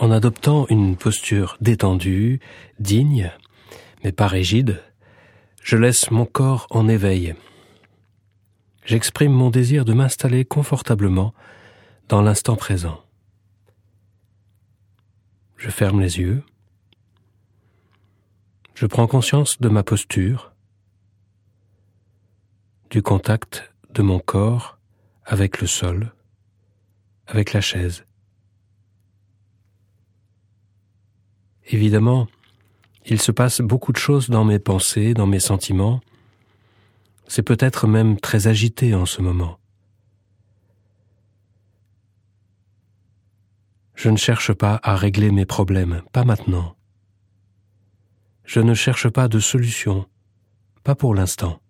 En adoptant une posture détendue, digne, mais pas rigide, je laisse mon corps en éveil. J'exprime mon désir de m'installer confortablement dans l'instant présent. Je ferme les yeux. Je prends conscience de ma posture, du contact de mon corps avec le sol, avec la chaise. Évidemment, il se passe beaucoup de choses dans mes pensées, dans mes sentiments. C'est peut-être même très agité en ce moment. Je ne cherche pas à régler mes problèmes, pas maintenant. Je ne cherche pas de solution, pas pour l'instant.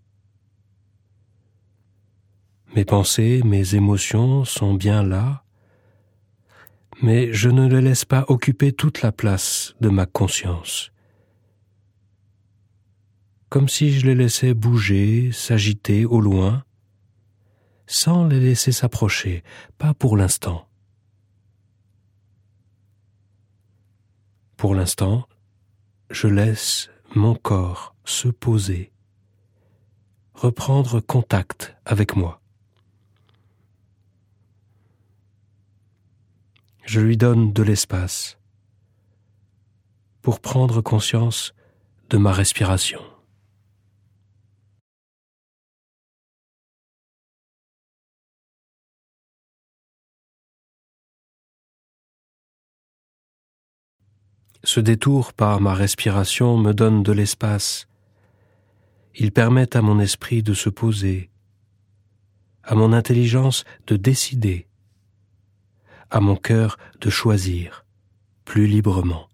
Mes pensées, mes émotions sont bien là, mais je ne les laisse pas occuper toute la place de ma conscience. Comme si je les laissais bouger, s'agiter au loin, sans les laisser s'approcher, pas pour l'instant. Pour l'instant, je laisse mon corps se poser, reprendre contact avec moi. Je lui donne de l'espace pour prendre conscience de ma respiration. Ce détour par ma respiration me donne de l'espace. Il permet à mon esprit de se poser, à mon intelligence de décider, à mon cœur de choisir plus librement.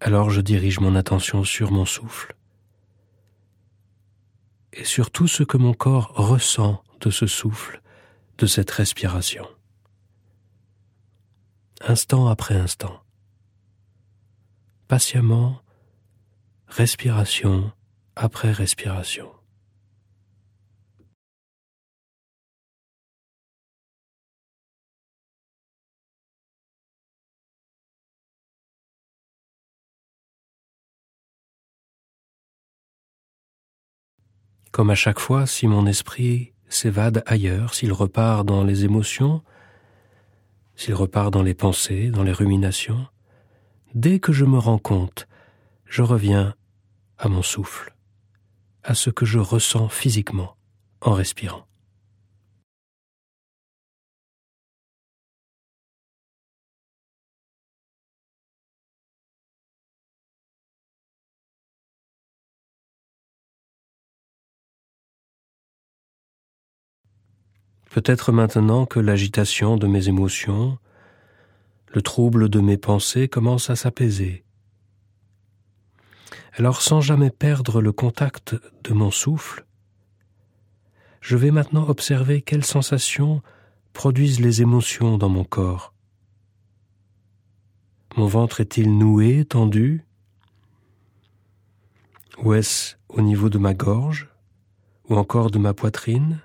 Alors je dirige mon attention sur mon souffle et sur tout ce que mon corps ressent de ce souffle, de cette respiration. Instant après instant, patiemment respiration après respiration. Comme à chaque fois, si mon esprit s'évade ailleurs, s'il repart dans les émotions, s'il repart dans les pensées, dans les ruminations, dès que je me rends compte, je reviens à mon souffle, à ce que je ressens physiquement en respirant. Peut-être maintenant que l'agitation de mes émotions, le trouble de mes pensées commence à s'apaiser, alors sans jamais perdre le contact de mon souffle, je vais maintenant observer quelles sensations produisent les émotions dans mon corps. Mon ventre est-il noué, tendu? Ou est-ce au niveau de ma gorge? Ou encore de ma poitrine?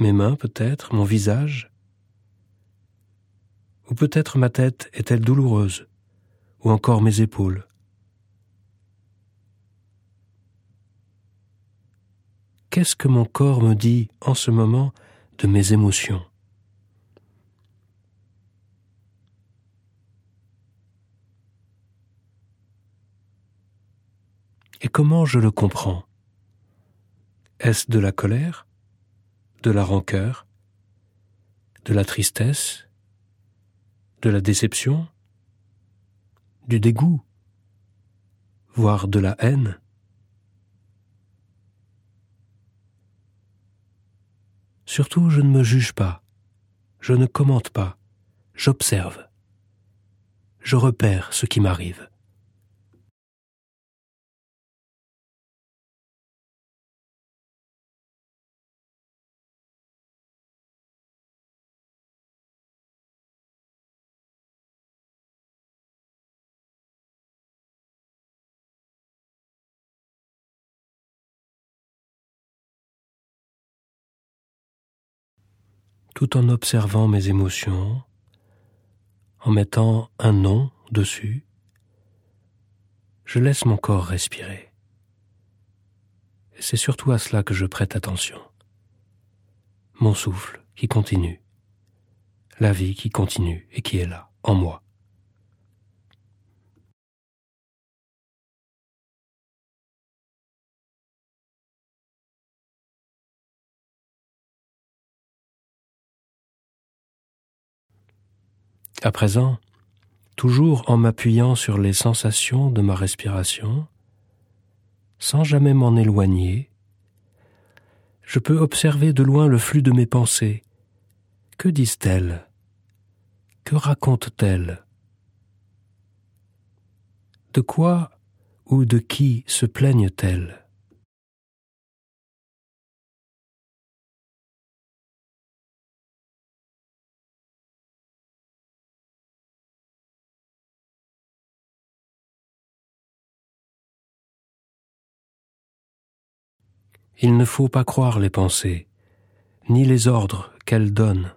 Mes mains peut-être? Mon visage? Ou peut-être ma tête est-elle douloureuse? Ou encore mes épaules? Qu'est-ce que mon corps me dit en ce moment de mes émotions? Et comment je le comprends? Est-ce de la colère? De la rancœur? De la tristesse? De la déception? Du dégoût? Voire de la haine? Surtout, je ne me juge pas, je ne commente pas, j'observe, je repère ce qui m'arrive. Tout en observant mes émotions, en mettant un nom dessus, je laisse mon corps respirer. C'est surtout à cela que je prête attention. Mon souffle qui continue, la vie qui continue et qui est là, en moi. À présent, toujours en m'appuyant sur les sensations de ma respiration, sans jamais m'en éloigner, je peux observer de loin le flux de mes pensées. Que disent-elles? Que racontent-elles? De quoi ou de qui se plaignent-elles? Il ne faut pas croire les pensées, ni les ordres qu'elles donnent.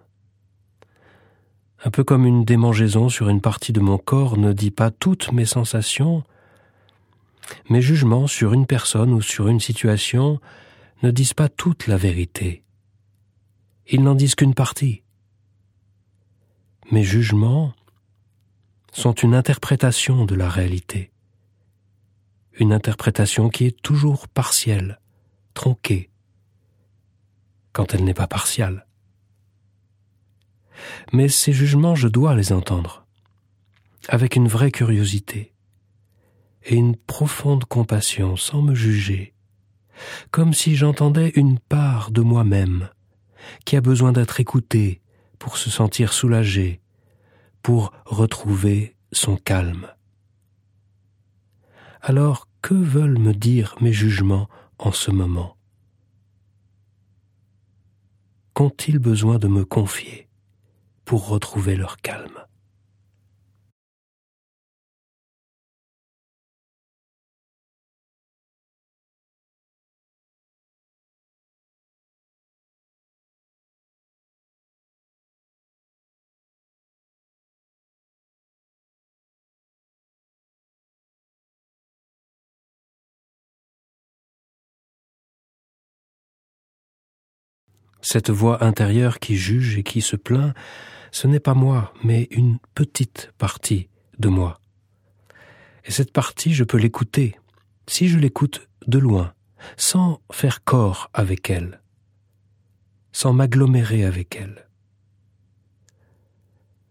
Un peu comme une démangeaison sur une partie de mon corps ne dit pas toutes mes sensations, mes jugements sur une personne ou sur une situation ne disent pas toute la vérité. Ils n'en disent qu'une partie. Mes jugements sont une interprétation de la réalité, une interprétation qui est toujours partielle, tronquée, quand elle n'est pas partiale. Mais ces jugements, je dois les entendre, avec une vraie curiosité et une profonde compassion sans me juger, comme si j'entendais une part de moi-même qui a besoin d'être écoutée pour se sentir soulagée, pour retrouver son calme. Alors que veulent me dire mes jugements en ce moment. Qu'ont-ils besoin de me confier pour retrouver leur calme? Cette voix intérieure qui juge et qui se plaint, ce n'est pas moi, mais une petite partie de moi. Et cette partie, je peux l'écouter, si je l'écoute de loin, sans faire corps avec elle, sans m'agglomérer avec elle.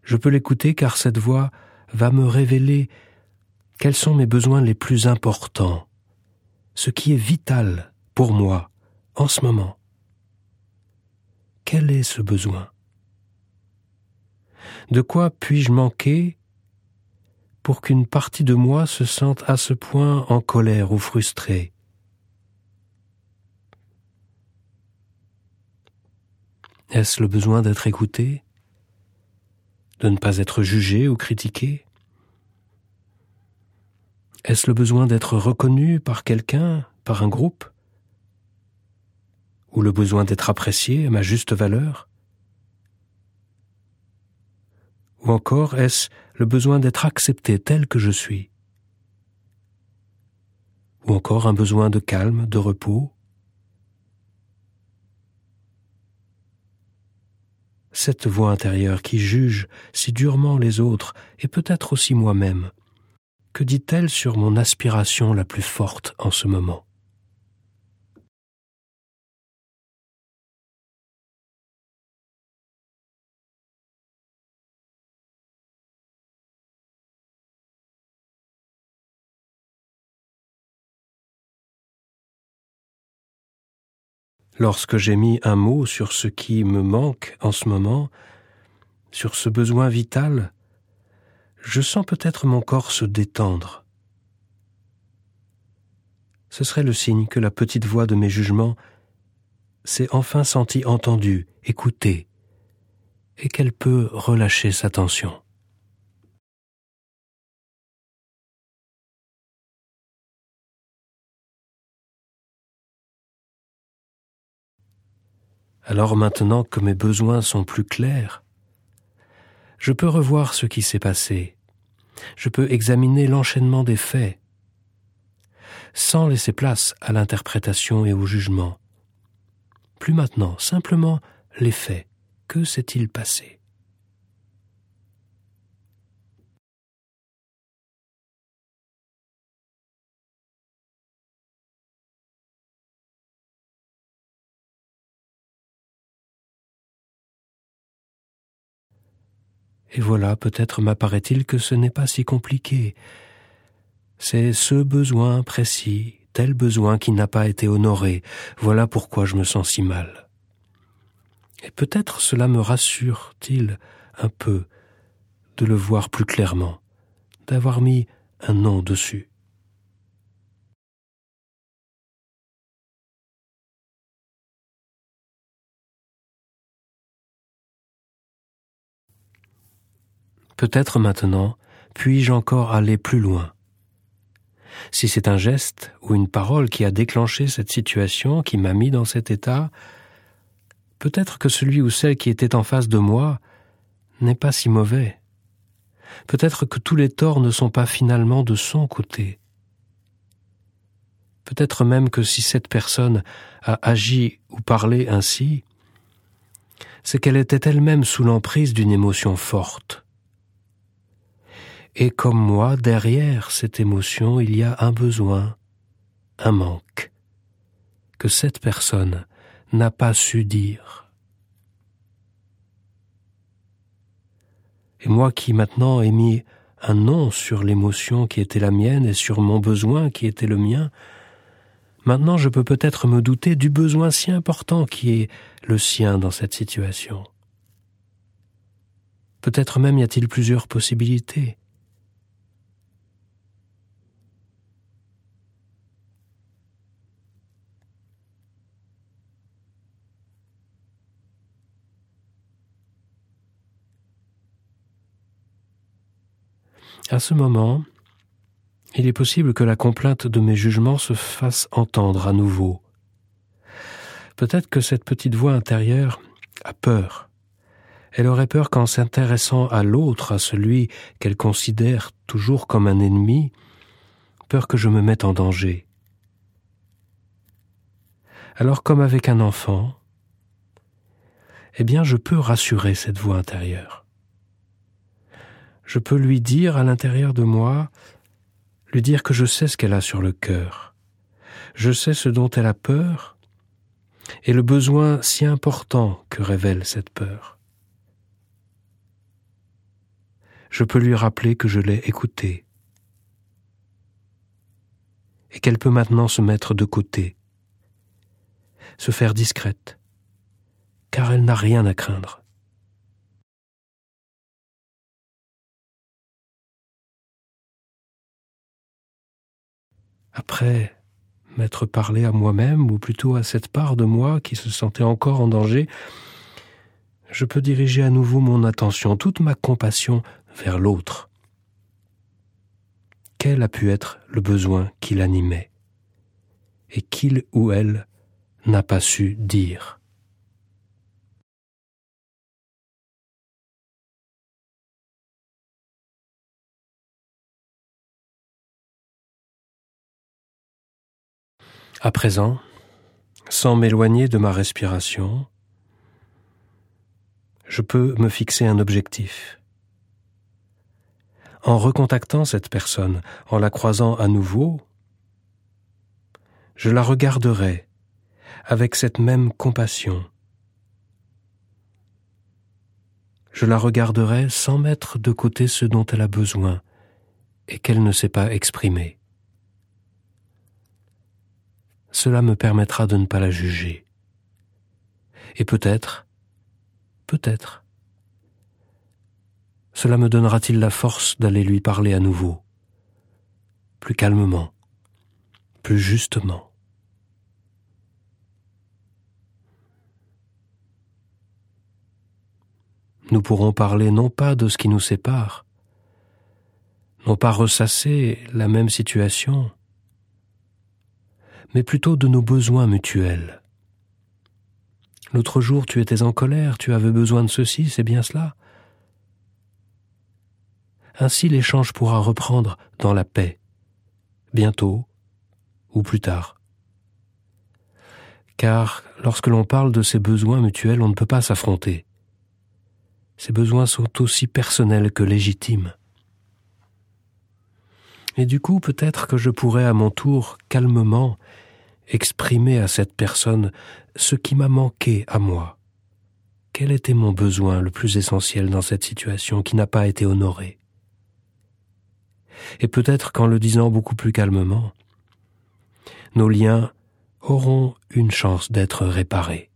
Je peux l'écouter car cette voix va me révéler quels sont mes besoins les plus importants, ce qui est vital pour moi en ce moment. Quel est ce besoin? De quoi puis-je manquer pour qu'une partie de moi se sente à ce point en colère ou frustrée? Est-ce le besoin d'être écouté De ne pas être jugé ou critiqué? Est-ce le besoin d'être reconnu par quelqu'un, par un groupe? Ou le besoin d'être apprécié à ma juste valeur? Ou encore est-ce le besoin d'être accepté tel que je suis? Ou encore un besoin de calme, de repos? Cette voix intérieure qui juge si durement les autres et peut-être aussi moi-même, que dit-elle sur mon aspiration la plus forte en ce moment? Lorsque j'ai mis un mot sur ce qui me manque en ce moment, sur ce besoin vital, je sens peut-être mon corps se détendre. Ce serait le signe que la petite voix de mes jugements s'est enfin sentie entendue, écoutée, et qu'elle peut relâcher sa tension. Alors maintenant que mes besoins sont plus clairs, je peux revoir ce qui s'est passé, je peux examiner l'enchaînement des faits, sans laisser place à l'interprétation et au jugement. Plus maintenant, simplement les faits. Que s'est-il passé? Et voilà, peut-être m'apparaît-il que ce n'est pas si compliqué. C'est ce besoin précis, tel besoin qui n'a pas été honoré, voilà pourquoi je me sens si mal. Et peut-être cela me rassure-t-il un peu de le voir plus clairement, d'avoir mis un nom dessus. Peut-être maintenant puis-je encore aller plus loin? Si c'est un geste ou une parole qui a déclenché cette situation, qui m'a mis dans cet état, peut-être que celui ou celle qui était en face de moi n'est pas si mauvais. Peut-être que tous les torts ne sont pas finalement de son côté. Peut-être même que si cette personne a agi ou parlé ainsi, c'est qu'elle était elle-même sous l'emprise d'une émotion forte et comme moi, derrière cette émotion, il y a un besoin, un manque, que cette personne n'a pas su dire. Et moi qui maintenant ai mis un nom sur l'émotion qui était la mienne et sur mon besoin qui était le mien, maintenant je peux peut-être me douter du besoin si important qui est le sien dans cette situation. Peut-être même y a-t-il plusieurs possibilités. À ce moment, il est possible que la complainte de mes jugements se fasse entendre à nouveau. Peut-être que cette petite voix intérieure a peur. Elle aurait peur qu'en s'intéressant à l'autre, à celui qu'elle considère toujours comme un ennemi, peur que je me mette en danger. Alors comme avec un enfant, eh bien je peux rassurer cette voix intérieure je peux lui dire à l'intérieur de moi, lui dire que je sais ce qu'elle a sur le cœur, je sais ce dont elle a peur, et le besoin si important que révèle cette peur. Je peux lui rappeler que je l'ai écoutée, et qu'elle peut maintenant se mettre de côté, se faire discrète, car elle n'a rien à craindre. Après m'être parlé à moi-même, ou plutôt à cette part de moi qui se sentait encore en danger, je peux diriger à nouveau mon attention, toute ma compassion vers l'autre. Quel a pu être le besoin qui l'animait et qu'il ou elle n'a pas su dire? À présent, sans m'éloigner de ma respiration, je peux me fixer un objectif. En recontactant cette personne, en la croisant à nouveau, je la regarderai avec cette même compassion. Je la regarderai sans mettre de côté ce dont elle a besoin et qu'elle ne sait pas exprimer cela me permettra de ne pas la juger. Et peut-être, peut-être, cela me donnera-t-il la force d'aller lui parler à nouveau, plus calmement, plus justement. Nous pourrons parler non pas de ce qui nous sépare, non pas ressasser la même situation, mais plutôt de nos besoins mutuels. L'autre jour tu étais en colère, tu avais besoin de ceci, c'est bien cela. Ainsi l'échange pourra reprendre dans la paix, bientôt ou plus tard. Car lorsque l'on parle de ces besoins mutuels, on ne peut pas s'affronter. Ces besoins sont aussi personnels que légitimes. Et du coup, peut-être que je pourrais à mon tour calmement exprimer à cette personne ce qui m'a manqué à moi. Quel était mon besoin le plus essentiel dans cette situation qui n'a pas été honoré et peut-être qu'en le disant beaucoup plus calmement, nos liens auront une chance d'être réparés.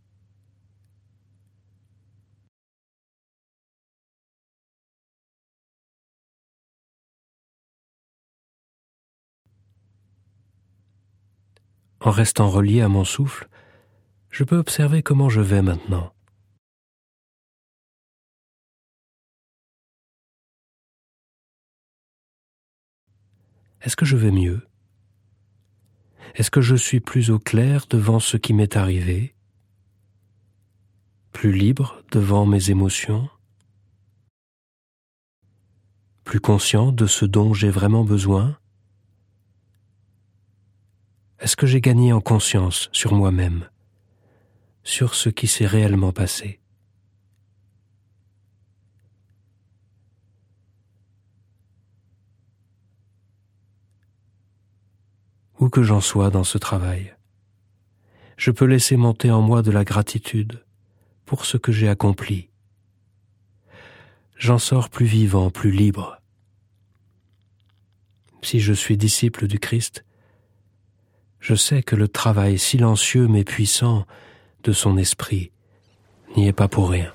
En restant relié à mon souffle, je peux observer comment je vais maintenant. Est-ce que je vais mieux? Est-ce que je suis plus au clair devant ce qui m'est arrivé? Plus libre devant mes émotions? Plus conscient de ce dont j'ai vraiment besoin? Est-ce que j'ai gagné en conscience sur moi-même, sur ce qui s'est réellement passé? Où que j'en sois dans ce travail. Je peux laisser monter en moi de la gratitude pour ce que j'ai accompli. J'en sors plus vivant, plus libre. Si je suis disciple du Christ, je sais que le travail silencieux mais puissant de son esprit n'y est pas pour rien.